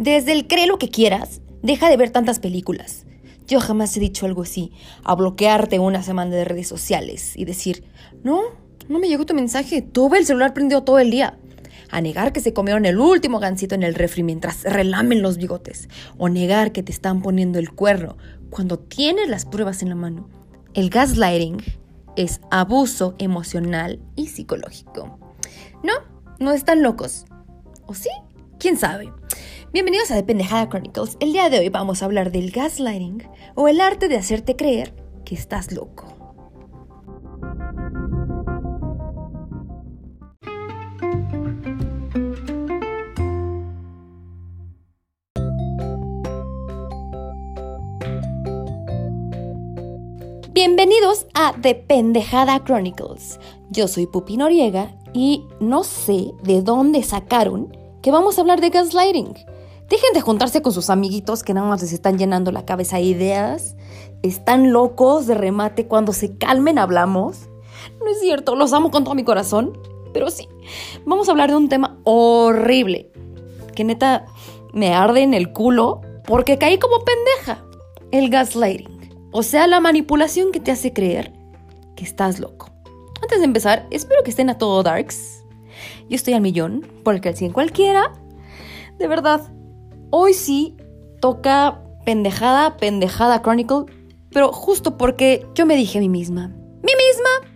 Desde el cree lo que quieras, deja de ver tantas películas. Yo jamás he dicho algo así, a bloquearte una semana de redes sociales y decir, no, no me llegó tu mensaje, tuve el celular prendido todo el día. A negar que se comieron el último gancito en el refri mientras relamen los bigotes. O negar que te están poniendo el cuerno cuando tienes las pruebas en la mano. El gaslighting es abuso emocional y psicológico. No, no están locos. ¿O sí? ¿Quién sabe? Bienvenidos a The Pendejada Chronicles. El día de hoy vamos a hablar del gaslighting o el arte de hacerte creer que estás loco. Bienvenidos a The Pendejada Chronicles. Yo soy Pupi Noriega y no sé de dónde sacaron que vamos a hablar de gaslighting. Dejen de juntarse con sus amiguitos que nada más les están llenando la cabeza de ideas. Están locos de remate. Cuando se calmen hablamos. No es cierto, los amo con todo mi corazón. Pero sí, vamos a hablar de un tema horrible. Que neta me arde en el culo porque caí como pendeja. El gaslighting. O sea, la manipulación que te hace creer que estás loco. Antes de empezar, espero que estén a todo darks. Yo estoy al millón, por el 100 cualquiera. De verdad, hoy sí toca pendejada, pendejada Chronicle, pero justo porque yo me dije a mí misma, mí misma,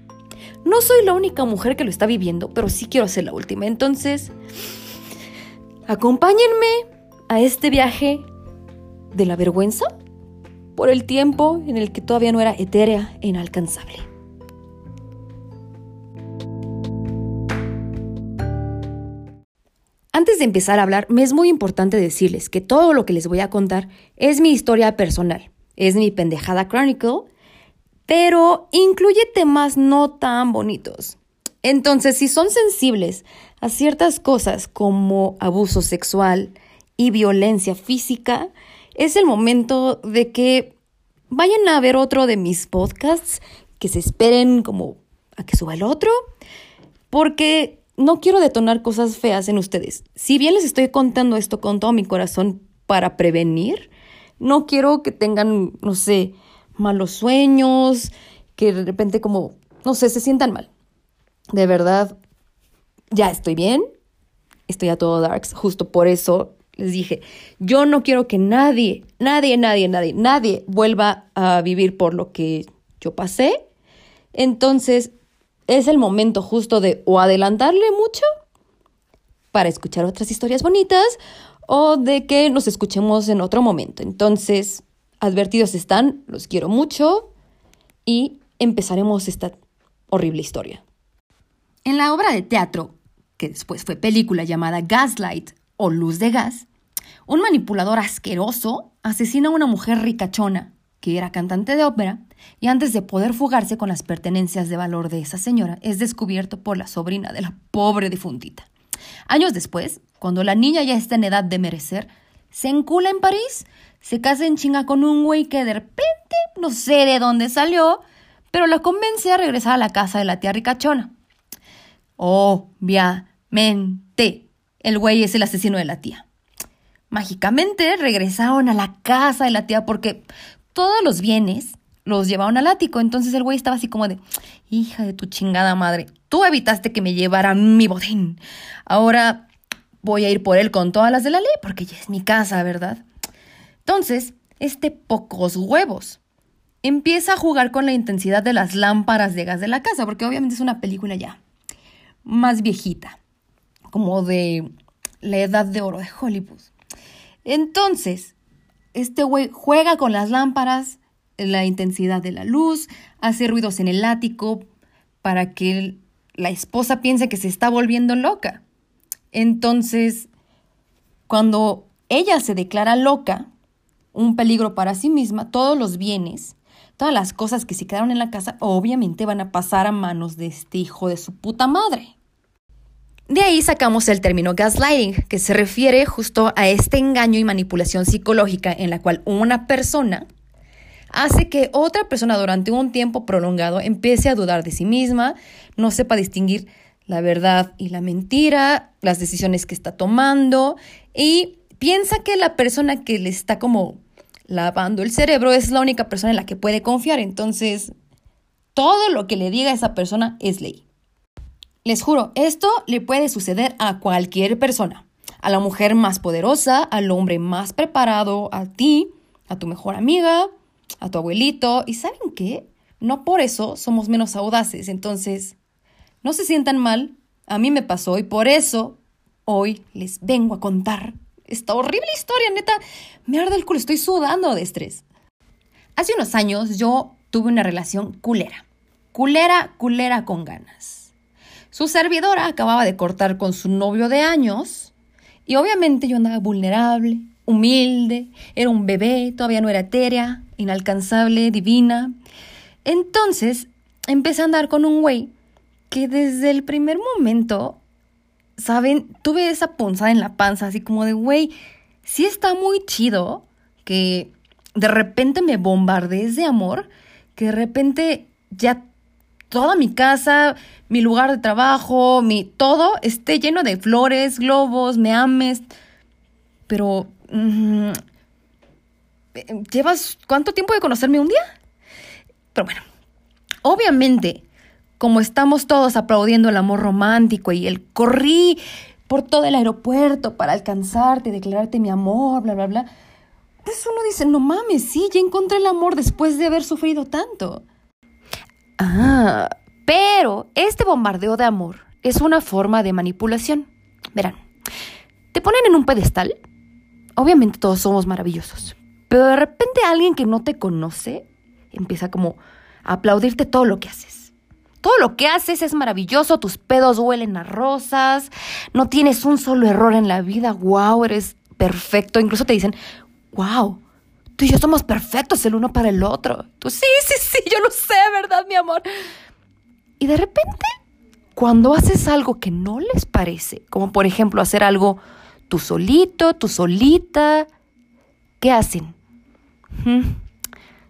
no soy la única mujer que lo está viviendo, pero sí quiero ser la última. Entonces, acompáñenme a este viaje de la vergüenza por el tiempo en el que todavía no era etérea e inalcanzable. Antes de empezar a hablar, me es muy importante decirles que todo lo que les voy a contar es mi historia personal, es mi pendejada chronicle, pero incluye temas no tan bonitos. Entonces, si son sensibles a ciertas cosas como abuso sexual y violencia física, es el momento de que vayan a ver otro de mis podcasts, que se esperen como a que suba el otro, porque no quiero detonar cosas feas en ustedes. Si bien les estoy contando esto con todo mi corazón para prevenir, no quiero que tengan, no sé, malos sueños, que de repente como, no sé, se sientan mal. De verdad, ya estoy bien, estoy a todo darks, justo por eso les dije, yo no quiero que nadie, nadie, nadie, nadie, nadie vuelva a vivir por lo que yo pasé. Entonces, es el momento justo de o adelantarle mucho para escuchar otras historias bonitas o de que nos escuchemos en otro momento. Entonces, advertidos están, los quiero mucho y empezaremos esta horrible historia. En la obra de teatro, que después fue película llamada Gaslight o luz de gas, un manipulador asqueroso asesina a una mujer ricachona, que era cantante de ópera, y antes de poder fugarse con las pertenencias de valor de esa señora, es descubierto por la sobrina de la pobre difuntita. Años después, cuando la niña ya está en edad de merecer, se encula en París, se casa en chinga con un güey que de repente no sé de dónde salió, pero la convence a regresar a la casa de la tía ricachona. Obviamente, el güey es el asesino de la tía. Mágicamente regresaron a la casa de la tía porque todos los bienes los llevaron al ático. Entonces el güey estaba así como de, hija de tu chingada madre, tú evitaste que me llevara mi botín. Ahora voy a ir por él con todas las de la ley porque ya es mi casa, ¿verdad? Entonces, este pocos huevos empieza a jugar con la intensidad de las lámparas de gas de la casa, porque obviamente es una película ya más viejita como de la edad de oro de Hollywood. Entonces, este güey juega con las lámparas, la intensidad de la luz, hace ruidos en el ático para que la esposa piense que se está volviendo loca. Entonces, cuando ella se declara loca, un peligro para sí misma, todos los bienes, todas las cosas que se quedaron en la casa, obviamente van a pasar a manos de este hijo de su puta madre. De ahí sacamos el término gaslighting, que se refiere justo a este engaño y manipulación psicológica en la cual una persona hace que otra persona durante un tiempo prolongado empiece a dudar de sí misma, no sepa distinguir la verdad y la mentira, las decisiones que está tomando y piensa que la persona que le está como lavando el cerebro es la única persona en la que puede confiar. Entonces, todo lo que le diga a esa persona es ley. Les juro, esto le puede suceder a cualquier persona. A la mujer más poderosa, al hombre más preparado, a ti, a tu mejor amiga, a tu abuelito. ¿Y saben qué? No por eso somos menos audaces. Entonces, no se sientan mal. A mí me pasó y por eso hoy les vengo a contar esta horrible historia, neta. Me arde el culo, estoy sudando de estrés. Hace unos años yo tuve una relación culera. Culera, culera con ganas. Su servidora acababa de cortar con su novio de años y obviamente yo andaba vulnerable, humilde, era un bebé, todavía no era etérea, inalcanzable, divina. Entonces empecé a andar con un güey que desde el primer momento, ¿saben? Tuve esa punzada en la panza, así como de, güey, sí está muy chido que de repente me bombardees de amor, que de repente ya toda mi casa, mi lugar de trabajo, mi todo esté lleno de flores, globos, me ames. Pero mm, ¿llevas cuánto tiempo de conocerme un día? Pero bueno, obviamente, como estamos todos aplaudiendo el amor romántico y el corrí por todo el aeropuerto para alcanzarte, declararte mi amor, bla, bla, bla, pues uno dice, no mames, sí, ya encontré el amor después de haber sufrido tanto. Ah, pero este bombardeo de amor es una forma de manipulación. Verán, te ponen en un pedestal. Obviamente todos somos maravillosos. Pero de repente alguien que no te conoce empieza como a aplaudirte todo lo que haces. Todo lo que haces es maravilloso, tus pedos huelen a rosas, no tienes un solo error en la vida, wow, eres perfecto. Incluso te dicen, wow, tú y yo somos perfectos el uno para el otro. Tú, sí, sí, sí, yo lo sé, ¿verdad, mi amor? Y de repente, cuando haces algo que no les parece, como por ejemplo hacer algo tú solito, tú solita, ¿qué hacen?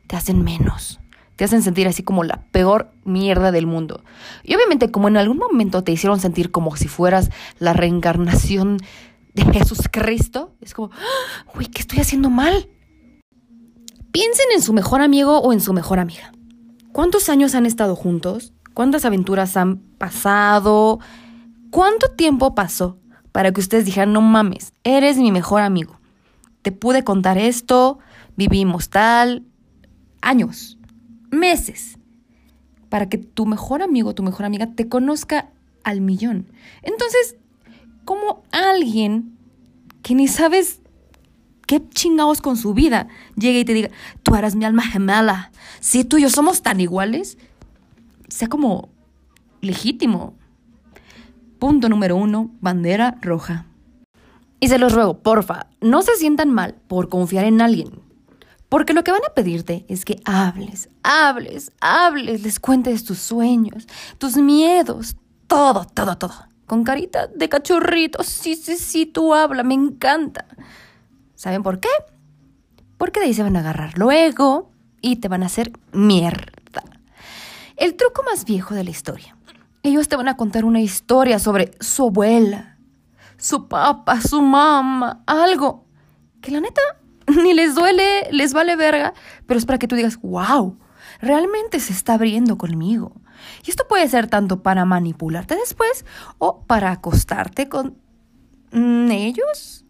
Te hacen menos. Te hacen sentir así como la peor mierda del mundo. Y obviamente como en algún momento te hicieron sentir como si fueras la reencarnación de Jesús Cristo, es como, uy, ¿qué estoy haciendo mal? Piensen en su mejor amigo o en su mejor amiga. ¿Cuántos años han estado juntos? ¿Cuántas aventuras han pasado? ¿Cuánto tiempo pasó para que ustedes dijeran, no mames, eres mi mejor amigo? Te pude contar esto, vivimos tal, años, meses, para que tu mejor amigo, tu mejor amiga te conozca al millón. Entonces, como alguien que ni sabes qué chingados con su vida llegue y te diga, tú eres mi alma gemela, si tú y yo somos tan iguales, sea como legítimo. Punto número uno, bandera roja. Y se los ruego, porfa, no se sientan mal por confiar en alguien. Porque lo que van a pedirte es que hables, hables, hables, les cuentes tus sueños, tus miedos, todo, todo, todo. Con carita de cachorrito. Sí, sí, sí, tú habla, me encanta. ¿Saben por qué? Porque de ahí se van a agarrar luego y te van a hacer mierda. El truco más viejo de la historia. Ellos te van a contar una historia sobre su abuela, su papá, su mamá, algo que la neta ni les duele, les vale verga, pero es para que tú digas, wow, realmente se está abriendo conmigo. Y esto puede ser tanto para manipularte después o para acostarte con mm, ellos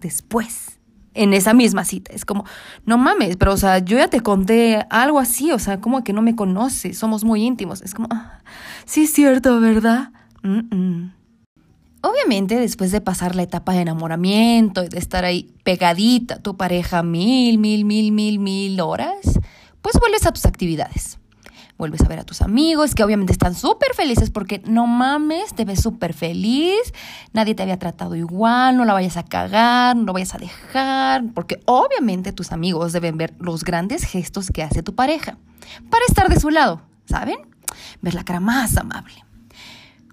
después en esa misma cita. Es como, no mames, pero o sea, yo ya te conté algo así, o sea, como que no me conoces, somos muy íntimos. Es como, ah, sí es cierto, ¿verdad? Obviamente, después de pasar la etapa de enamoramiento y de estar ahí pegadita tu pareja mil, mil, mil, mil, mil horas, pues vuelves a tus actividades vuelves a ver a tus amigos, que obviamente están súper felices porque no mames, te ves súper feliz, nadie te había tratado igual, no la vayas a cagar, no lo vayas a dejar, porque obviamente tus amigos deben ver los grandes gestos que hace tu pareja para estar de su lado, ¿saben? Ver la cara más amable.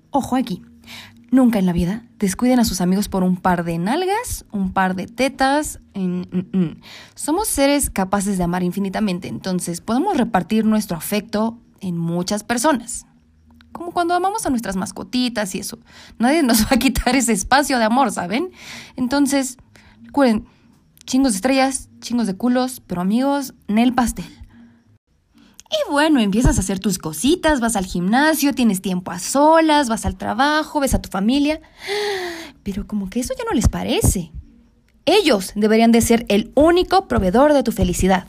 Ojo aquí, Nunca en la vida descuiden a sus amigos por un par de nalgas, un par de tetas. Somos seres capaces de amar infinitamente, entonces podemos repartir nuestro afecto en muchas personas. Como cuando amamos a nuestras mascotitas y eso. Nadie nos va a quitar ese espacio de amor, ¿saben? Entonces, Recuerden, chingos de estrellas, chingos de culos, pero amigos, Nel pastel. Y bueno, empiezas a hacer tus cositas, vas al gimnasio, tienes tiempo a solas, vas al trabajo, ves a tu familia. Pero como que eso ya no les parece. Ellos deberían de ser el único proveedor de tu felicidad.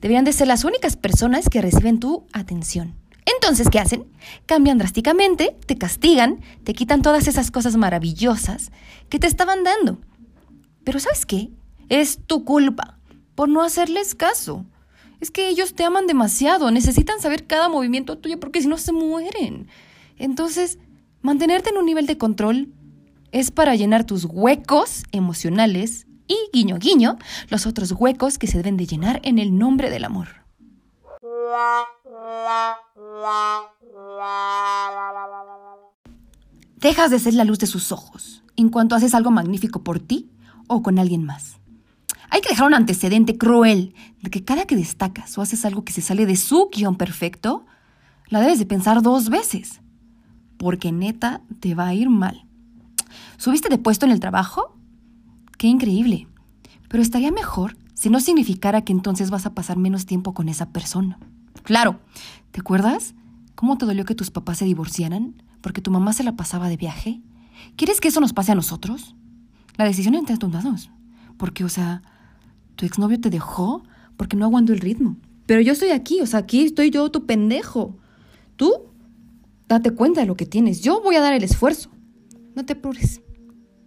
Deberían de ser las únicas personas que reciben tu atención. Entonces, ¿qué hacen? Cambian drásticamente, te castigan, te quitan todas esas cosas maravillosas que te estaban dando. Pero ¿sabes qué? Es tu culpa por no hacerles caso. Es que ellos te aman demasiado, necesitan saber cada movimiento tuyo porque si no se mueren. Entonces, mantenerte en un nivel de control es para llenar tus huecos emocionales y, guiño guiño, los otros huecos que se deben de llenar en el nombre del amor. Dejas de ser la luz de sus ojos en cuanto haces algo magnífico por ti o con alguien más. Hay que dejar un antecedente cruel de que cada que destacas o haces algo que se sale de su guion perfecto, la debes de pensar dos veces, porque neta te va a ir mal. ¿Subiste de puesto en el trabajo? Qué increíble. Pero estaría mejor si no significara que entonces vas a pasar menos tiempo con esa persona. Claro, ¿te acuerdas? ¿Cómo te dolió que tus papás se divorciaran? Porque tu mamá se la pasaba de viaje. ¿Quieres que eso nos pase a nosotros? La decisión entre tus manos. Porque, o sea, tu exnovio te dejó porque no aguantó el ritmo. Pero yo estoy aquí, o sea, aquí estoy yo, tu pendejo. Tú, date cuenta de lo que tienes. Yo voy a dar el esfuerzo. No te apures.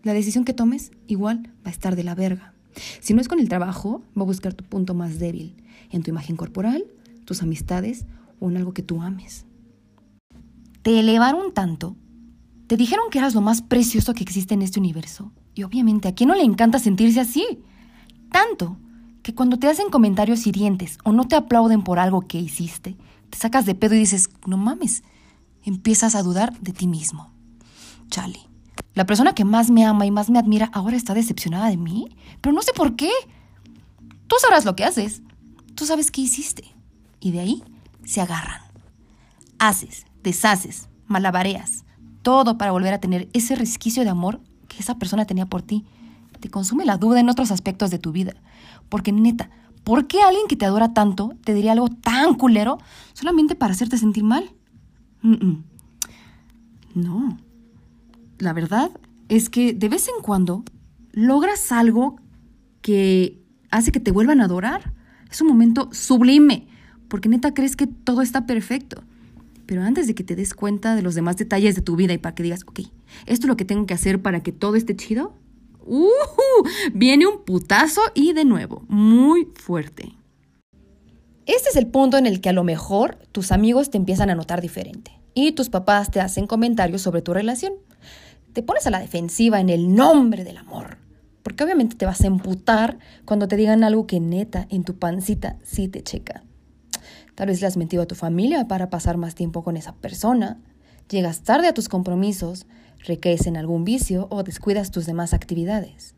La decisión que tomes igual va a estar de la verga. Si no es con el trabajo, va a buscar tu punto más débil, en tu imagen corporal, tus amistades o en algo que tú ames. Te elevaron tanto, te dijeron que eras lo más precioso que existe en este universo. Y obviamente, ¿a quién no le encanta sentirse así? Tanto que cuando te hacen comentarios hirientes o no te aplauden por algo que hiciste, te sacas de pedo y dices, no mames, empiezas a dudar de ti mismo. Chale. La persona que más me ama y más me admira ahora está decepcionada de mí, pero no sé por qué. Tú sabrás lo que haces. Tú sabes qué hiciste. Y de ahí se agarran. Haces, deshaces, malabareas, todo para volver a tener ese resquicio de amor que esa persona tenía por ti te consume la duda en otros aspectos de tu vida. Porque neta, ¿por qué alguien que te adora tanto te diría algo tan culero solamente para hacerte sentir mal? No. La verdad es que de vez en cuando logras algo que hace que te vuelvan a adorar. Es un momento sublime, porque neta crees que todo está perfecto. Pero antes de que te des cuenta de los demás detalles de tu vida y para que digas, ok, esto es lo que tengo que hacer para que todo esté chido, Uh, viene un putazo y de nuevo, muy fuerte. Este es el punto en el que a lo mejor tus amigos te empiezan a notar diferente y tus papás te hacen comentarios sobre tu relación. Te pones a la defensiva en el nombre del amor, porque obviamente te vas a emputar cuando te digan algo que neta en tu pancita sí te checa. Tal vez le has mentido a tu familia para pasar más tiempo con esa persona, llegas tarde a tus compromisos, recaes en algún vicio o descuidas tus demás actividades.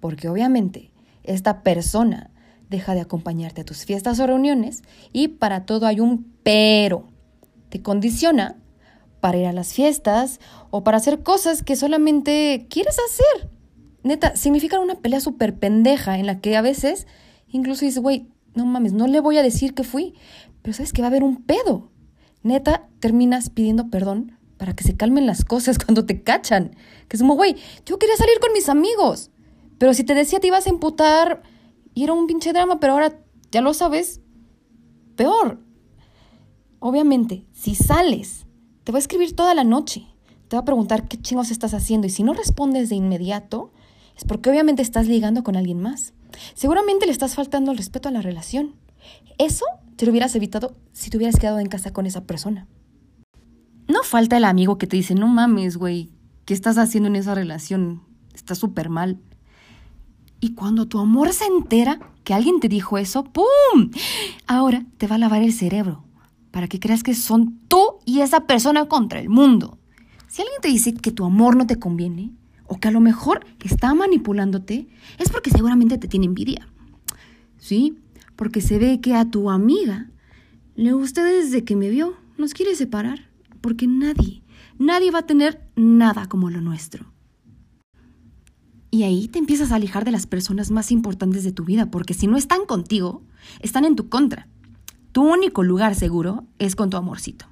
Porque obviamente esta persona deja de acompañarte a tus fiestas o reuniones y para todo hay un pero. Te condiciona para ir a las fiestas o para hacer cosas que solamente quieres hacer. Neta, significa una pelea súper pendeja en la que a veces incluso dices, güey, no mames, no le voy a decir que fui, pero sabes que va a haber un pedo. Neta, terminas pidiendo perdón para que se calmen las cosas cuando te cachan. Que es como, güey, yo quería salir con mis amigos. Pero si te decía te ibas a emputar y era un pinche drama, pero ahora ya lo sabes, peor. Obviamente, si sales, te va a escribir toda la noche. Te va a preguntar qué chingos estás haciendo y si no respondes de inmediato, es porque obviamente estás ligando con alguien más. Seguramente le estás faltando el respeto a la relación. Eso te lo hubieras evitado si te hubieras quedado en casa con esa persona. No falta el amigo que te dice, no mames, güey, ¿qué estás haciendo en esa relación? Está súper mal. Y cuando tu amor se entera que alguien te dijo eso, ¡pum! Ahora te va a lavar el cerebro para que creas que son tú y esa persona contra el mundo. Si alguien te dice que tu amor no te conviene, o que a lo mejor está manipulándote, es porque seguramente te tiene envidia. ¿Sí? Porque se ve que a tu amiga le gusta desde que me vio, nos quiere separar porque nadie, nadie va a tener nada como lo nuestro. Y ahí te empiezas a alejar de las personas más importantes de tu vida, porque si no están contigo, están en tu contra. Tu único lugar seguro es con tu amorcito.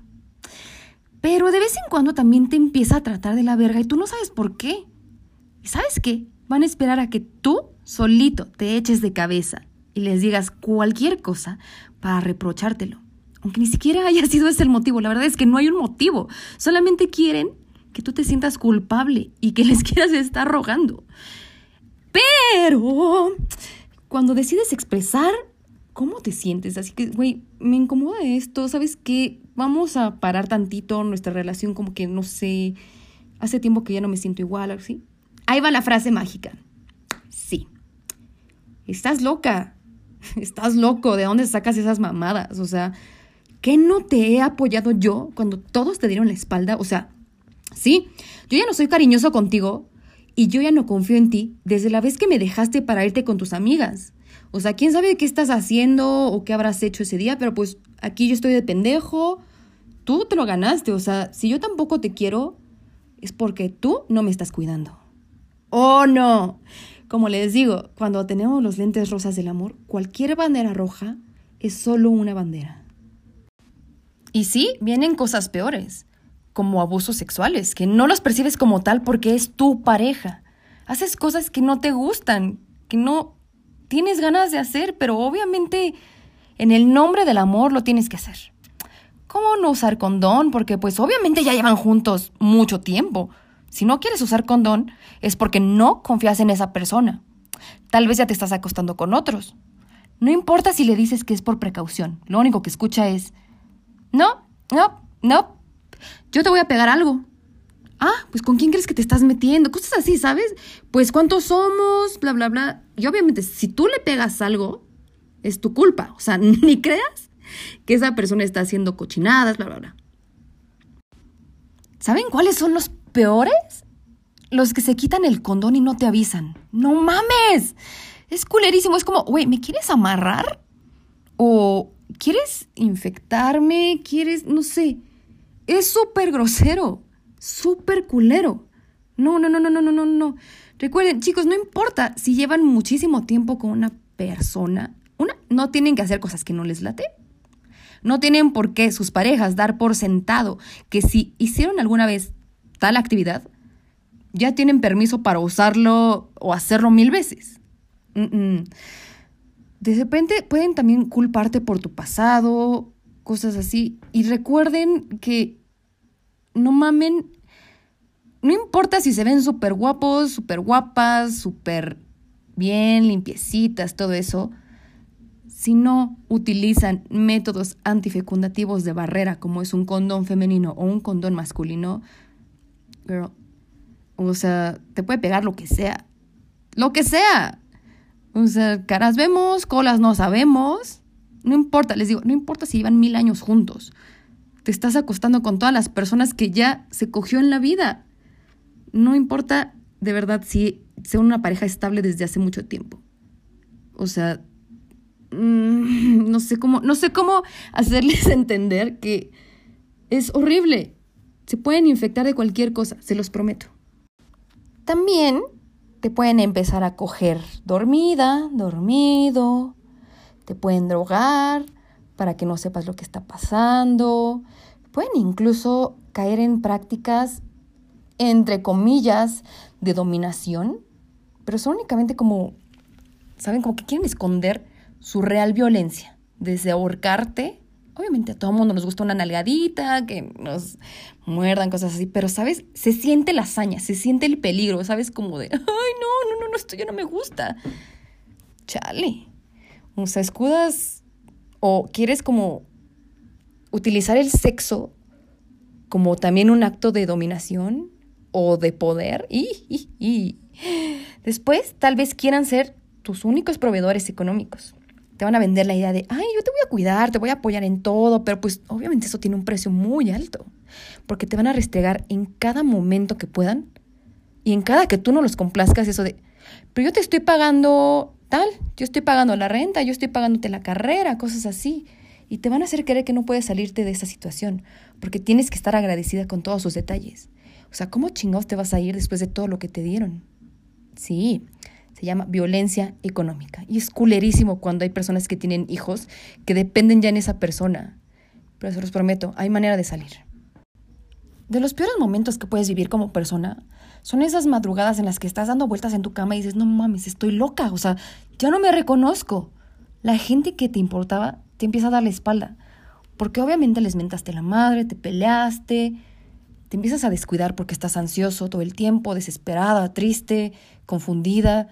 Pero de vez en cuando también te empieza a tratar de la verga y tú no sabes por qué. ¿Y sabes qué? Van a esperar a que tú solito te eches de cabeza y les digas cualquier cosa para reprochártelo. Aunque ni siquiera haya sido ese el motivo. La verdad es que no hay un motivo. Solamente quieren que tú te sientas culpable y que les quieras estar rogando. Pero cuando decides expresar cómo te sientes, así que, güey, me incomoda esto, ¿sabes qué? Vamos a parar tantito nuestra relación como que, no sé, hace tiempo que ya no me siento igual, así. Ahí va la frase mágica. Sí. Estás loca. Estás loco. ¿De dónde sacas esas mamadas? O sea, ¿qué no te he apoyado yo cuando todos te dieron la espalda? O sea, Sí, yo ya no soy cariñoso contigo y yo ya no confío en ti desde la vez que me dejaste para irte con tus amigas. O sea, quién sabe qué estás haciendo o qué habrás hecho ese día, pero pues aquí yo estoy de pendejo. Tú te lo ganaste, o sea, si yo tampoco te quiero, es porque tú no me estás cuidando. ¡Oh, no! Como les digo, cuando tenemos los lentes rosas del amor, cualquier bandera roja es solo una bandera. Y sí, vienen cosas peores como abusos sexuales, que no los percibes como tal porque es tu pareja. Haces cosas que no te gustan, que no tienes ganas de hacer, pero obviamente en el nombre del amor lo tienes que hacer. ¿Cómo no usar condón? Porque pues obviamente ya llevan juntos mucho tiempo. Si no quieres usar condón es porque no confías en esa persona. Tal vez ya te estás acostando con otros. No importa si le dices que es por precaución. Lo único que escucha es, no, no, no, yo te voy a pegar algo. Ah, pues ¿con quién crees que te estás metiendo? Cosas así, ¿sabes? Pues cuántos somos, bla, bla, bla. Y obviamente, si tú le pegas algo, es tu culpa. O sea, ni creas que esa persona está haciendo cochinadas, bla, bla, bla. ¿Saben cuáles son los peores? Los que se quitan el condón y no te avisan. ¡No mames! Es culerísimo. Es como, güey, ¿me quieres amarrar? ¿O quieres infectarme? ¿Quieres, no sé? Es súper grosero, súper culero. No, no, no, no, no, no, no, no. Recuerden, chicos, no importa si llevan muchísimo tiempo con una persona. Una, no tienen que hacer cosas que no les late. No tienen por qué sus parejas dar por sentado que si hicieron alguna vez tal actividad, ya tienen permiso para usarlo o hacerlo mil veces. De repente pueden también culparte por tu pasado, cosas así. Y recuerden que no mamen, no importa si se ven súper guapos, súper guapas, súper bien, limpiecitas, todo eso, si no utilizan métodos antifecundativos de barrera, como es un condón femenino o un condón masculino, girl, o sea, te puede pegar lo que sea. Lo que sea. O sea, caras vemos, colas no sabemos. No importa, les digo, no importa si llevan mil años juntos te estás acostando con todas las personas que ya se cogió en la vida. No importa de verdad si sea una pareja estable desde hace mucho tiempo. O sea, mm, no sé cómo, no sé cómo hacerles entender que es horrible. Se pueden infectar de cualquier cosa, se los prometo. También te pueden empezar a coger dormida, dormido, te pueden drogar, para que no sepas lo que está pasando. Pueden incluso caer en prácticas, entre comillas, de dominación, pero son únicamente como, ¿saben? Como que quieren esconder su real violencia, desde ahorcarte. Obviamente a todo mundo nos gusta una nalgadita, que nos muerdan, cosas así, pero, ¿sabes? Se siente la hazaña, se siente el peligro, ¿sabes? Como de, ay, no, no, no, no, esto ya no me gusta. Chale. O sea, escudas o quieres como utilizar el sexo como también un acto de dominación o de poder y, y, después tal vez quieran ser tus únicos proveedores económicos. Te van a vender la idea de, ay, yo te voy a cuidar, te voy a apoyar en todo, pero pues obviamente eso tiene un precio muy alto, porque te van a restregar en cada momento que puedan y en cada que tú no los complazcas eso de, pero yo te estoy pagando tal, yo estoy pagando la renta, yo estoy pagándote la carrera, cosas así. Y te van a hacer creer que no puedes salirte de esa situación, porque tienes que estar agradecida con todos sus detalles. O sea, ¿cómo chingados te vas a ir después de todo lo que te dieron? Sí, se llama violencia económica. Y es culerísimo cuando hay personas que tienen hijos que dependen ya en esa persona. Pero se los prometo, hay manera de salir. De los peores momentos que puedes vivir como persona son esas madrugadas en las que estás dando vueltas en tu cama y dices, no mames, estoy loca, o sea, ya no me reconozco. La gente que te importaba te empieza a dar la espalda, porque obviamente les mentaste la madre, te peleaste, te empiezas a descuidar porque estás ansioso todo el tiempo, desesperada, triste, confundida.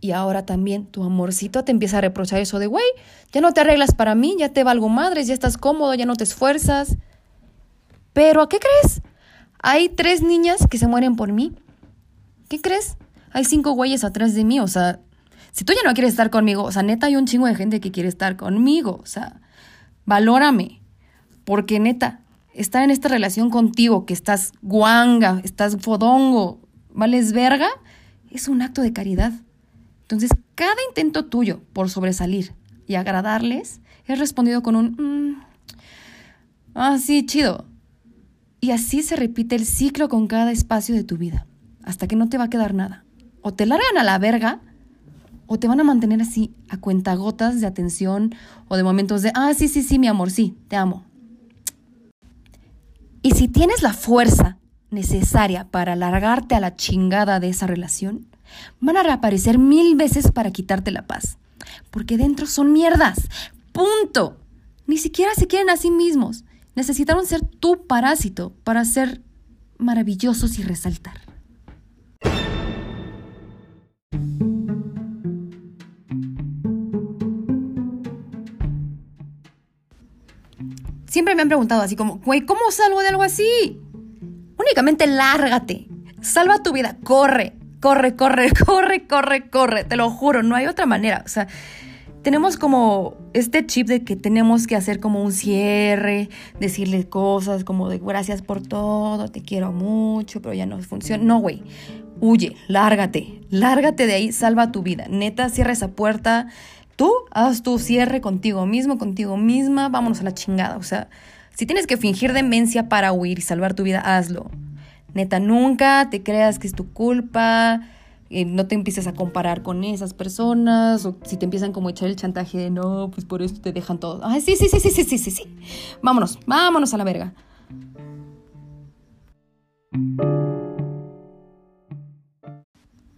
Y ahora también tu amorcito te empieza a reprochar eso de, güey, ya no te arreglas para mí, ya te valgo madres, ya estás cómodo, ya no te esfuerzas. Pero, ¿a qué crees? Hay tres niñas que se mueren por mí. ¿Qué crees? Hay cinco güeyes atrás de mí, o sea, si tú ya no quieres estar conmigo, o sea, neta hay un chingo de gente que quiere estar conmigo, o sea, valórame. Porque neta, estar en esta relación contigo, que estás guanga, estás fodongo, vales verga, es un acto de caridad. Entonces, cada intento tuyo por sobresalir y agradarles es respondido con un... Mm, ah, sí, chido. Y así se repite el ciclo con cada espacio de tu vida, hasta que no te va a quedar nada. O te largan a la verga, o te van a mantener así a cuentagotas de atención o de momentos de, ah, sí, sí, sí, mi amor, sí, te amo. Y si tienes la fuerza necesaria para largarte a la chingada de esa relación, van a reaparecer mil veces para quitarte la paz. Porque dentro son mierdas. Punto. Ni siquiera se quieren a sí mismos. Necesitaron ser tu parásito para ser maravillosos y resaltar. Siempre me han preguntado así como, güey, ¿cómo salgo de algo así? Únicamente lárgate. Salva tu vida. Corre, corre, corre, corre, corre, corre. Te lo juro, no hay otra manera. O sea, tenemos como este chip de que tenemos que hacer como un cierre, decirle cosas como de gracias por todo, te quiero mucho, pero ya no funciona. No, güey. Huye, lárgate, lárgate de ahí, salva tu vida. Neta, cierra esa puerta. Tú haz tu cierre contigo mismo, contigo misma, vámonos a la chingada. O sea, si tienes que fingir demencia para huir y salvar tu vida, hazlo. Neta, nunca te creas que es tu culpa, eh, no te empieces a comparar con esas personas, o si te empiezan como a echar el chantaje de no, pues por eso te dejan todo. Ay, sí, sí, sí, sí, sí, sí, sí, sí. Vámonos, vámonos a la verga.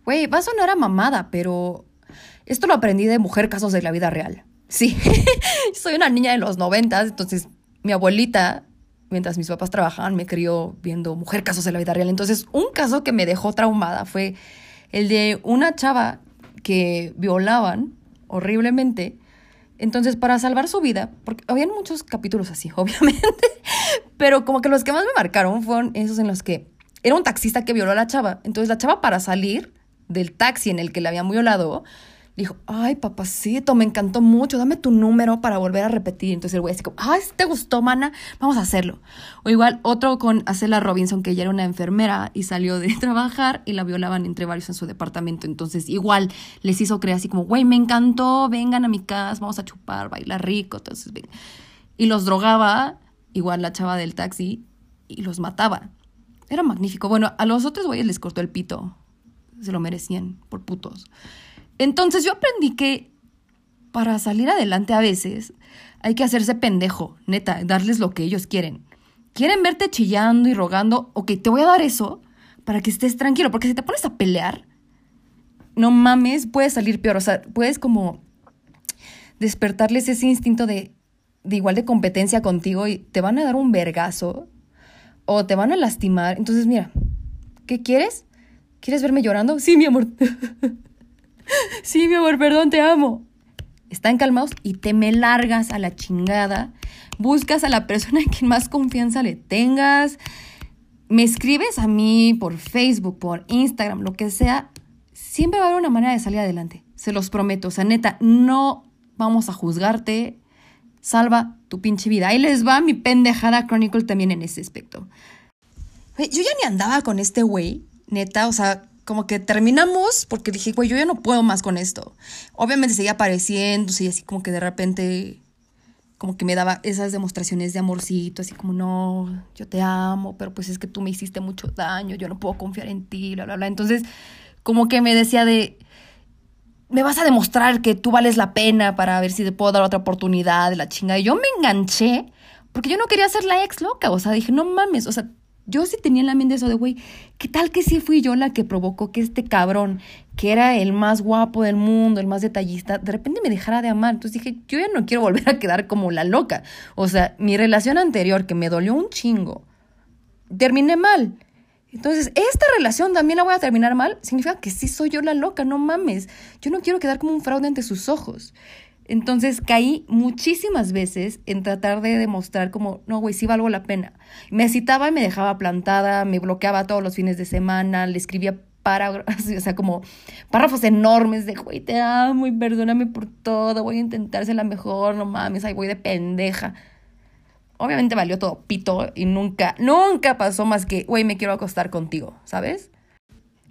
Güey, va a sonar a mamada, pero esto lo aprendí de mujer casos de la vida real. Sí, soy una niña de los noventas, entonces mi abuelita mientras mis papás trabajaban, me crió viendo mujer casos de la vida real. Entonces, un caso que me dejó traumada fue el de una chava que violaban horriblemente. Entonces, para salvar su vida, porque habían muchos capítulos así, obviamente, pero como que los que más me marcaron fueron esos en los que era un taxista que violó a la chava. Entonces, la chava para salir del taxi en el que la habían violado, dijo, ay, papacito, me encantó mucho, dame tu número para volver a repetir. Entonces el güey así como, ay, ¿te gustó, mana? Vamos a hacerlo. O igual otro con Acela Robinson, que ella era una enfermera y salió de trabajar y la violaban entre varios en su departamento. Entonces igual les hizo creer así como, güey, me encantó, vengan a mi casa, vamos a chupar, bailar rico. Entonces, Y los drogaba, igual la chava del taxi, y los mataba. Era magnífico. Bueno, a los otros güeyes les cortó el pito. Se lo merecían por putos. Entonces yo aprendí que para salir adelante a veces hay que hacerse pendejo, neta, darles lo que ellos quieren. Quieren verte chillando y rogando, ok, te voy a dar eso para que estés tranquilo, porque si te pones a pelear, no mames, puedes salir peor, o sea, puedes como despertarles ese instinto de, de igual de competencia contigo y te van a dar un vergazo o te van a lastimar. Entonces, mira, ¿qué quieres? ¿Quieres verme llorando? Sí, mi amor. sí, mi amor, perdón, te amo. Están calmados y te me largas a la chingada. Buscas a la persona en quien más confianza le tengas. Me escribes a mí por Facebook, por Instagram, lo que sea. Siempre va a haber una manera de salir adelante. Se los prometo. O sea, neta, no vamos a juzgarte. Salva tu pinche vida. Ahí les va mi pendejada Chronicle también en ese aspecto. Yo ya ni andaba con este güey, neta. O sea, como que terminamos porque dije, güey, yo ya no puedo más con esto. Obviamente seguía apareciendo, y así como que de repente, como que me daba esas demostraciones de amorcito, así como, no, yo te amo, pero pues es que tú me hiciste mucho daño, yo no puedo confiar en ti, bla, bla, bla. Entonces, como que me decía de, me vas a demostrar que tú vales la pena para ver si te puedo dar otra oportunidad de la chinga. Y yo me enganché porque yo no quería ser la ex loca, o sea, dije, no mames, o sea, yo sí tenía en la mente eso de, güey, ¿qué tal que sí fui yo la que provocó que este cabrón, que era el más guapo del mundo, el más detallista, de repente me dejara de amar? Entonces dije, yo ya no quiero volver a quedar como la loca. O sea, mi relación anterior, que me dolió un chingo, terminé mal. Entonces, esta relación también la voy a terminar mal, significa que sí soy yo la loca, no mames. Yo no quiero quedar como un fraude ante sus ojos. Entonces caí muchísimas veces en tratar de demostrar como, no, güey, sí valgo la pena. Me citaba y me dejaba plantada, me bloqueaba todos los fines de semana, le escribía párrafos, o sea, como párrafos enormes de, güey, te amo y perdóname por todo, voy a intentar ser la mejor, no mames, ahí voy de pendeja. Obviamente valió todo pito y nunca, nunca pasó más que, güey, me quiero acostar contigo, ¿sabes?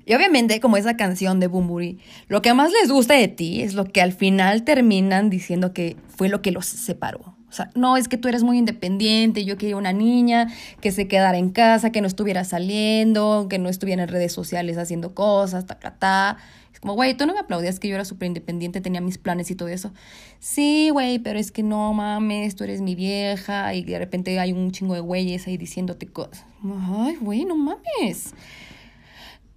Y obviamente, como esa canción de Bumburi, lo que más les gusta de ti es lo que al final terminan diciendo que fue lo que los separó. O sea, no es que tú eres muy independiente, yo quería una niña que se quedara en casa, que no estuviera saliendo, que no estuviera en redes sociales haciendo cosas, ta, ta, Es como, güey, tú no me aplaudías que yo era súper independiente, tenía mis planes y todo eso. Sí, güey, pero es que no mames, tú eres mi vieja y de repente hay un chingo de güeyes ahí diciéndote cosas. Ay, güey, no mames.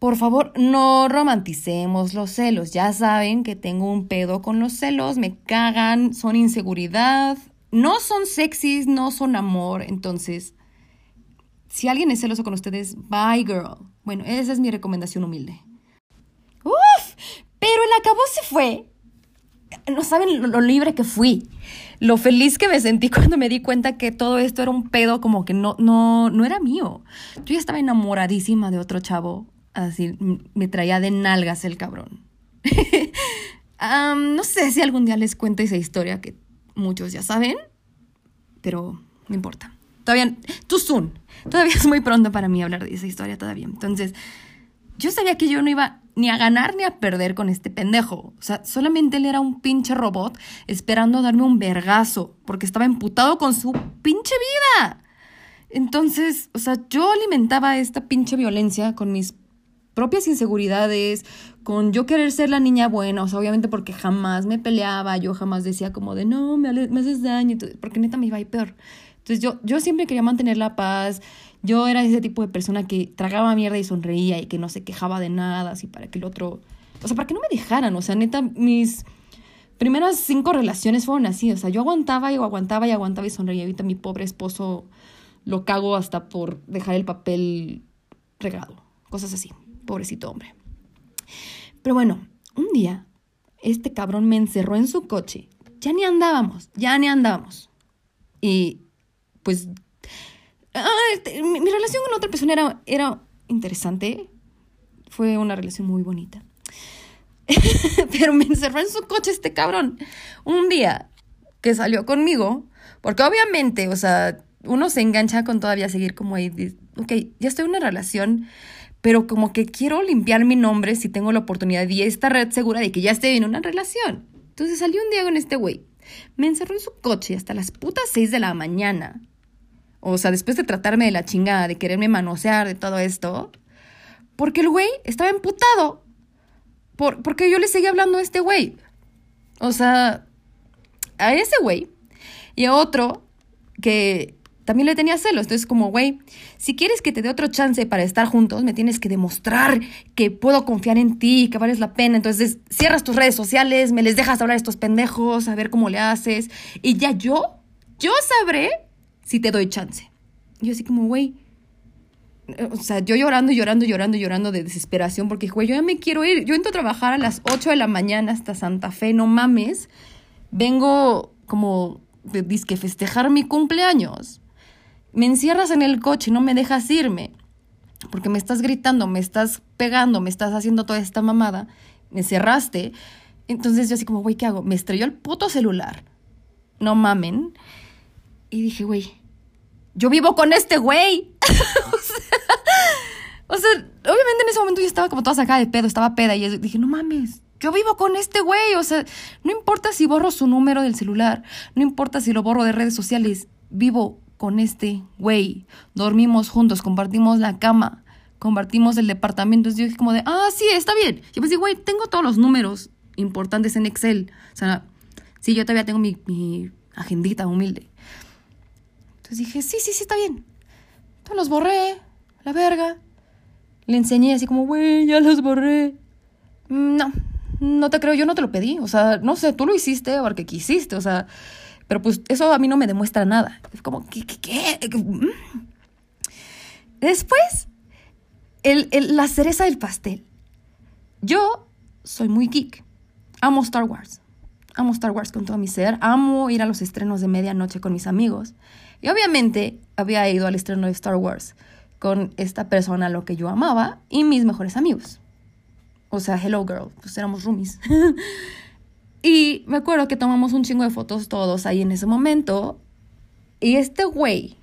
Por favor, no romanticemos los celos. Ya saben que tengo un pedo con los celos, me cagan, son inseguridad, no son sexys, no son amor. Entonces, si alguien es celoso con ustedes, bye girl. Bueno, esa es mi recomendación humilde. Uf, pero el acabó se fue. No saben lo, libre que fui lo feliz que me sentí cuando me di cuenta que todo esto era un pedo como que no, no, no era mío. Yo ya estaba enamoradísima de otro chavo Así me traía de nalgas el cabrón. no sé si algún día les cuento esa historia que muchos ya saben, pero no importa. Todavía, tú soon. Todavía es muy pronto para mí hablar de esa historia todavía. Entonces, yo sabía que yo no iba ni a ganar ni a perder con este pendejo. O sea, solamente él era un pinche robot esperando darme un vergazo porque estaba emputado con su pinche vida. Entonces, o sea, yo alimentaba esta pinche violencia con mis propias inseguridades, con yo querer ser la niña buena, o sea, obviamente porque jamás me peleaba, yo jamás decía como de no, me, haces daño, porque neta me iba a ir peor. Entonces yo, yo siempre quería mantener la paz, yo era ese tipo de persona que tragaba mierda y sonreía y que no se quejaba de nada, así para que el otro, o sea, para que no me dejaran, o sea, neta, mis primeras cinco relaciones fueron así, o sea, yo aguantaba y aguantaba y aguantaba y sonreía, ahorita mi pobre esposo lo cago hasta por dejar el papel regado, cosas así pobrecito hombre. Pero bueno, un día este cabrón me encerró en su coche. Ya ni andábamos, ya ni andábamos. Y pues ah, este, mi, relación con otra persona era, era interesante. Fue una relación muy bonita. Pero me encerró en su coche este cabrón. Un día que salió conmigo, porque obviamente, o sea, uno se engancha con todavía seguir como ahí, ok, ya estoy en una relación pero como que quiero limpiar mi nombre si tengo la oportunidad y estar segura de que ya estoy en una relación. Entonces salió un día con este güey. Me encerró en su coche hasta las putas seis de la mañana. O sea, después de tratarme de la chingada, de quererme manosear, de todo esto. Porque el güey estaba emputado. Por, porque yo le seguía hablando a este güey. O sea, a ese güey. Y a otro que también le tenía celos. Entonces, como, güey, si quieres que te dé otro chance para estar juntos, me tienes que demostrar que puedo confiar en ti, que vales la pena. Entonces, cierras tus redes sociales, me les dejas hablar a estos pendejos, a ver cómo le haces. Y ya yo, yo sabré si te doy chance. Y yo así como, güey, o sea, yo llorando, llorando, llorando, llorando de desesperación porque, güey, yo ya me quiero ir. Yo entro a trabajar a las 8 de la mañana hasta Santa Fe, no mames. Vengo como disque festejar mi cumpleaños me encierras en el coche, no me dejas irme, porque me estás gritando, me estás pegando, me estás haciendo toda esta mamada, me cerraste. Entonces yo así como, güey, ¿qué hago? Me estrelló el puto celular. No mamen. Y dije, güey, yo vivo con este güey. o, sea, obviamente en ese momento yo estaba como toda sacada de pedo, estaba peda y dije, no mames, yo vivo con este güey. O sea, no importa si borro su número del celular, no importa si lo borro de redes sociales, vivo con este güey. Dormimos juntos, compartimos la cama. compartimos el departamento. Entonces yo dije como de, ah, sí, está bien. Y pues güey, tengo todos los números importantes en Excel. O sea, sí, yo todavía tengo mi, mi agendita humilde. Entonces dije, sí, sí, sí, está bien. Entonces los borré, la verga. Le enseñé así como, güey, ya los borré. Mm, no, no te creo, yo no te lo pedí. O sea, no sé, tú lo hiciste porque quisiste, o sea, pero pues eso a mí no me demuestra nada. Es como, ¿qué? qué, qué? Mm. Después, el, la cereza del pastel. Yo soy muy geek. Amo Star Wars. Amo Star Wars con todo mi ser. Amo ir a los estrenos de medianoche con mis amigos. Y obviamente había ido al estreno de Star Wars con esta persona lo que yo amaba y mis mejores amigos. O sea, hello girl, pues éramos roomies. y me acuerdo que tomamos un chingo de fotos todos ahí en ese momento. Y este güey,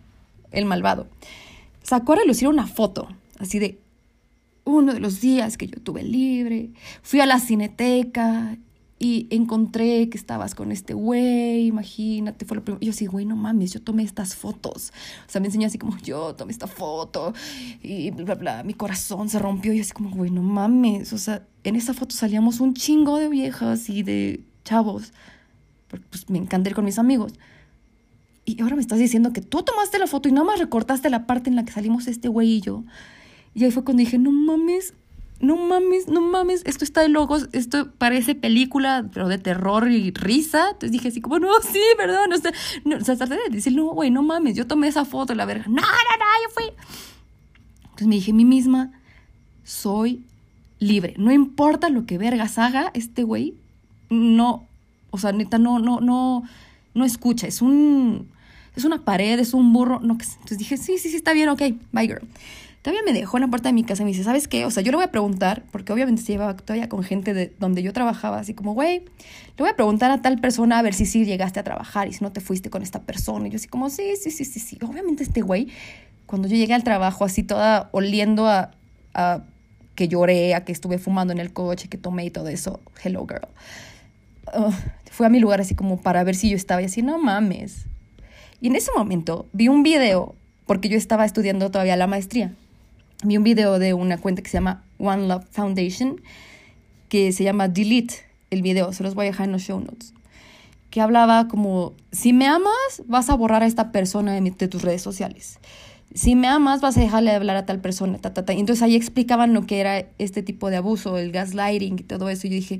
el malvado, sacó a relucir una foto, así de uno de los días que yo tuve libre. Fui a la cineteca y encontré que estabas con este güey, imagínate, fue lo primero. Yo así, güey, no mames, yo tomé estas fotos. O sea, me enseñó así como, yo tomé esta foto y bla, bla, bla. Mi corazón se rompió y así como, güey, no mames. O sea, en esa foto salíamos un chingo de viejas y de chavos. Pues me encanté ir con mis amigos. Y ahora me estás diciendo que tú tomaste la foto y nada más recortaste la parte en la que salimos este güey y yo. Y ahí fue cuando dije, no mames, no mames, no mames, esto está de locos, esto parece película, pero de terror y risa. Entonces dije así como, no, sí, perdón, o sea, no, o sea traté de decir, no, güey, no mames, yo tomé esa foto, la verga, no, no, no, yo fui. Entonces me dije a mí misma, soy libre, no importa lo que vergas haga este güey, no, o sea, neta, no, no, no, no escucha, es un, es una pared, es un burro, no, entonces dije, sí, sí, sí, está bien, ok, bye girl. Todavía me dejó en la puerta de mi casa y me dice, ¿sabes qué? O sea, yo le voy a preguntar, porque obviamente se llevaba todavía con gente de donde yo trabajaba, así como, güey, le voy a preguntar a tal persona a ver si sí llegaste a trabajar y si no te fuiste con esta persona. Y yo así como, sí, sí, sí, sí, sí. Obviamente este güey, cuando yo llegué al trabajo así toda oliendo a, a que lloré, a que estuve fumando en el coche, que tomé y todo eso, hello girl. Fue a mi lugar así como para ver si yo estaba y así, no mames. Y en ese momento vi un video, porque yo estaba estudiando todavía la maestría vi un video de una cuenta que se llama One Love Foundation, que se llama Delete el video, se los voy a dejar en los show notes, que hablaba como, si me amas, vas a borrar a esta persona de, tus redes sociales. Si me amas, vas a dejarle de hablar a tal persona. Ta, ta, ta. Entonces ahí explicaban lo que era este tipo de abuso, el gaslighting y todo eso. Y yo dije,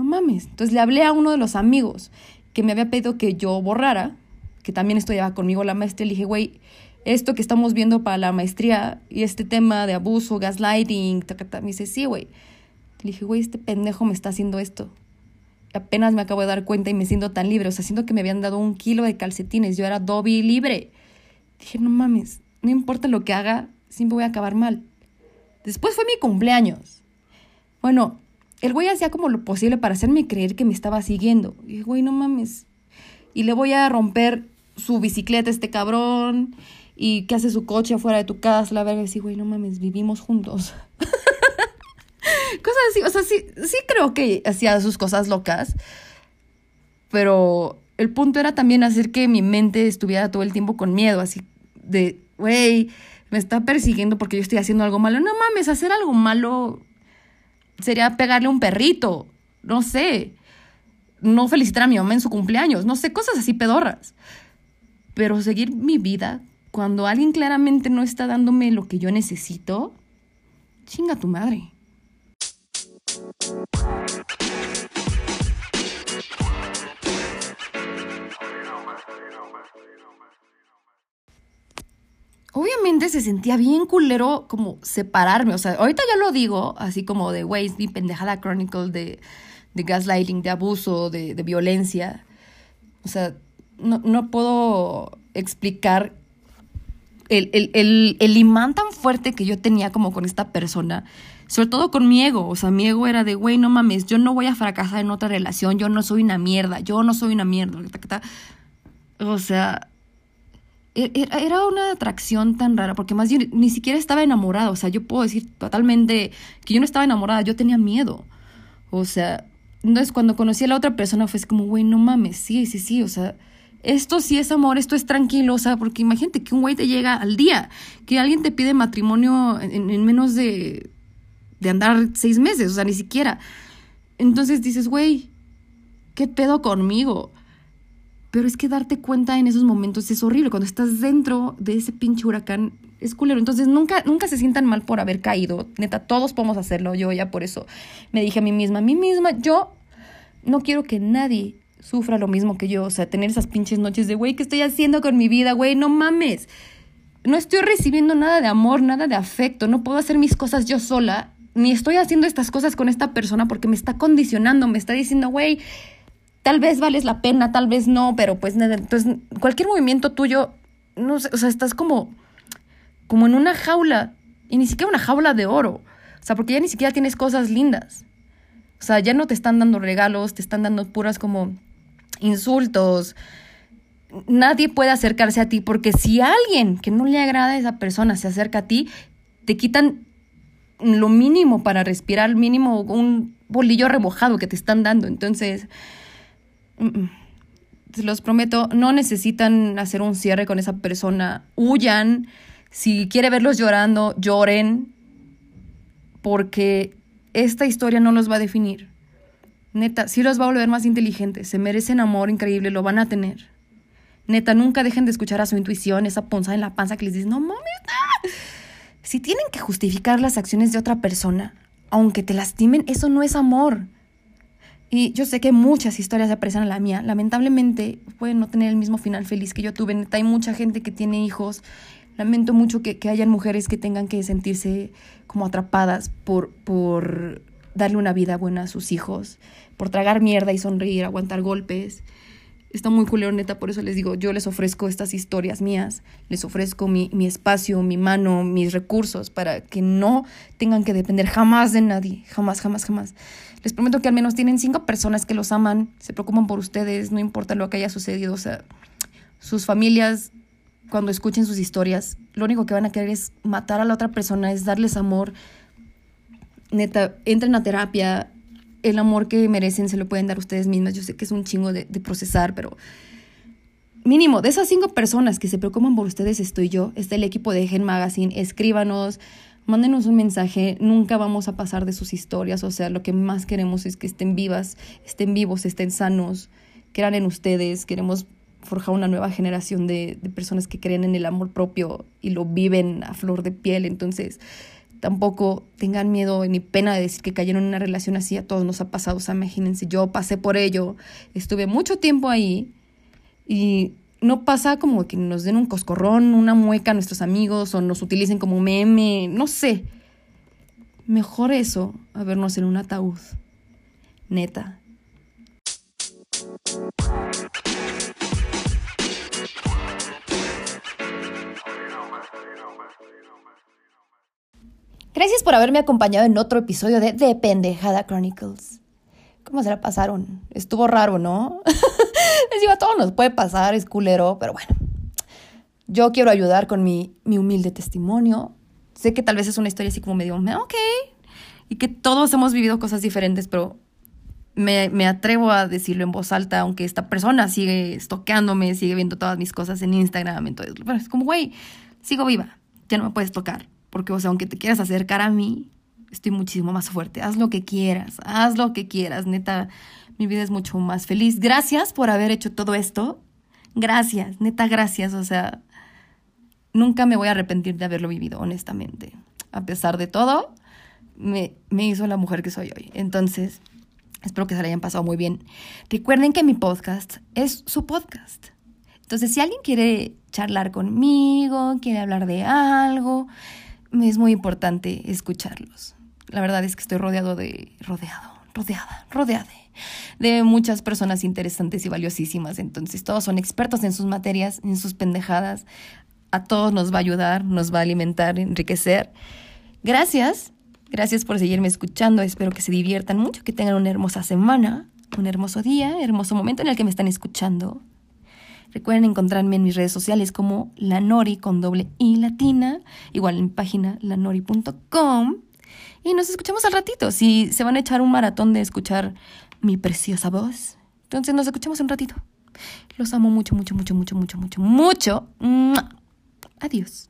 no mames. Entonces le hablé a uno de los amigos que me había pedido que yo borrara, que también estudiaba conmigo la maestra. Y le dije, güey, esto que estamos viendo para la maestría y este tema de abuso, gaslighting, me dice, sí, güey. Le dije, güey, este pendejo me está haciendo esto. Apenas me acabo de dar cuenta y me siento tan libre. O sea, siento que me habían dado un kilo de calcetines. Yo era doble libre. Dije, no mames, no importa lo que haga, siempre voy a acabar mal. Después fue mi cumpleaños. Bueno, el güey hacía como lo posible para hacerme creer que me estaba siguiendo. Y dije, güey, no mames. Y le voy a romper su bicicleta a este cabrón y que hace su coche afuera de tu casa, la verga, y así, güey, no mames, vivimos juntos. cosas así, o sea, sí, sí creo que hacía sus cosas locas, pero el punto era también hacer que mi mente estuviera todo el tiempo con miedo, así de, güey, me está persiguiendo porque yo estoy haciendo algo malo. No mames, hacer algo malo sería pegarle un perrito, no sé, no felicitar a mi mamá en su cumpleaños, no sé, cosas así pedorras. Pero seguir mi vida cuando alguien claramente no está dándome lo que yo necesito, chinga tu madre. Obviamente se sentía bien culero como separarme. O sea, ahorita ya lo digo, así como de, güey, mi pendejada chronicle de, de gaslighting, de abuso, de, de violencia. O sea, no, no puedo explicar el, imán tan fuerte que yo tenía como con esta persona, sobre todo con mi ego, o sea, mi ego era de, güey, no mames, yo no voy a fracasar en otra relación, yo no soy una mierda, yo no soy una mierda. O sea, era una atracción tan rara, porque más bien ni siquiera estaba enamorada, o sea, yo puedo decir totalmente que yo no estaba enamorada, yo tenía miedo. O sea, entonces cuando conocí a la otra persona fue como, güey, no mames, sí, sí, sí, o sea, esto sí es amor, esto es tranquilo, o sea, porque imagínate que un güey te llega al día, que alguien te pide matrimonio en, menos de, de andar seis meses, o sea, ni siquiera. Entonces dices, güey, ¿qué pedo conmigo? Pero es que darte cuenta en esos momentos es horrible. Cuando estás dentro de ese pinche huracán, es culero. Entonces nunca, nunca se sientan mal por haber caído. Neta, todos podemos hacerlo. Yo ya por eso me dije a mí misma, a mí misma, yo no quiero que nadie sufra lo mismo que yo. O sea, tener esas pinches noches de, güey, ¿qué estoy haciendo con mi vida, güey? No mames. No estoy recibiendo nada de amor, nada de afecto. No puedo hacer mis cosas yo sola. Ni estoy haciendo estas cosas con esta persona porque me está condicionando, me está diciendo, güey, tal vez vales la pena, tal vez no, pero pues entonces cualquier movimiento tuyo, no sé, o sea, estás como, como en una jaula, y ni siquiera una jaula de oro, o sea, porque ya ni siquiera tienes cosas lindas. O sea, ya no te están dando regalos, te están dando puras como insultos. Nadie puede acercarse a ti porque si alguien que no le agrada a esa persona se acerca a ti, te quitan lo mínimo para respirar, mínimo un bolillo remojado que te están dando. Entonces, los prometo, no necesitan hacer un cierre con esa persona. Huyan. Si quiere verlos llorando, lloren. Porque esta historia no los va a definir. Neta, sí los va a volver más inteligentes, se merecen amor increíble, lo van a tener. Neta, nunca dejen de escuchar a su intuición, esa ponzada en la panza que les dice, no mames, si tienen que justificar las acciones de otra persona, aunque te lastimen, eso no es amor. Y yo sé que muchas historias se parecen a la mía. Lamentablemente pueden no tener el mismo final feliz que yo tuve. Neta, hay mucha gente que tiene hijos. Lamento mucho que, que hayan mujeres que tengan que sentirse como atrapadas por, por darle una vida buena a sus hijos, por tragar mierda y sonreír, aguantar golpes. Está muy culero, neta, por eso les digo, yo les ofrezco estas historias mías, les ofrezco mi, mi espacio, mi mano, mis recursos, para que no tengan que depender jamás de nadie, jamás, jamás, jamás. Les prometo que al menos tienen cinco personas que los aman, se preocupan por ustedes, no importa lo que haya sucedido, o sea, sus familias, cuando escuchen sus historias, lo único que van a querer es matar a la otra persona, es darles amor, neta, entren a terapia, el amor que merecen se lo pueden dar ustedes mismas. Yo sé que es un chingo de, procesar, pero mínimo, de esas cinco personas que se preocupan por ustedes estoy yo, está el equipo de Gen Magazine, escríbanos, mándenos un mensaje, nunca vamos a pasar de sus historias, o sea, lo que más queremos es que estén vivas, estén vivos, estén sanos, crean en ustedes, queremos forjar una nueva generación de, de personas que creen en el amor propio y lo viven a flor de piel, entonces tampoco tengan miedo ni pena de decir que cayeron en una relación así, a todos nos ha pasado, o sea, imagínense, yo pasé por ello, estuve mucho tiempo ahí y no pasa como que nos den un coscorrón, una mueca a nuestros amigos o nos utilicen como meme, no sé. Mejor eso a vernos en un ataúd. Neta. Gracias por haberme acompañado en otro episodio de The Pendejada Chronicles. ¿Cómo se la pasaron? Estuvo raro, ¿no? Les digo, a todos nos puede pasar, es culero, pero bueno. Yo quiero ayudar con mi, mi humilde testimonio. Sé que tal vez es una historia así como medio, ok. Y que todos hemos vivido cosas diferentes, pero me, me, atrevo a decirlo en voz alta, aunque esta persona sigue estoqueándome, sigue viendo todas mis cosas en Instagram. Entonces, bueno, es como, güey, sigo viva, ya no me puedes tocar. Porque, o sea, aunque te quieras acercar a mí, estoy muchísimo más fuerte. Haz lo que quieras, haz lo que quieras. Neta, mi vida es mucho más feliz. Gracias por haber hecho todo esto. Gracias, neta, gracias. O sea, nunca me voy a arrepentir de haberlo vivido, honestamente. A pesar de todo, me, me hizo la mujer que soy hoy. Entonces, espero que se la hayan pasado muy bien. Recuerden que mi podcast es su podcast. Entonces, si alguien quiere charlar conmigo, quiere hablar de algo, es muy importante escucharlos. La verdad es que estoy rodeado de, rodeado, rodeada, rodeada de muchas personas interesantes y valiosísimas. Entonces, todos son expertos en sus materias, en sus pendejadas. A todos nos va a ayudar, nos va a alimentar, enriquecer. Gracias, gracias por seguirme escuchando. Espero que se diviertan mucho, que tengan una hermosa semana, un hermoso día, hermoso momento en el que me están escuchando. Recuerden encontrarme en mis redes sociales como Lanori con doble I latina, igual en mi página lanori.com. Y nos escuchamos al ratito. Si se van a echar un maratón de escuchar mi preciosa voz, entonces nos escuchamos un ratito. Los amo mucho, mucho, mucho, mucho, mucho, mucho, mucho. Adiós.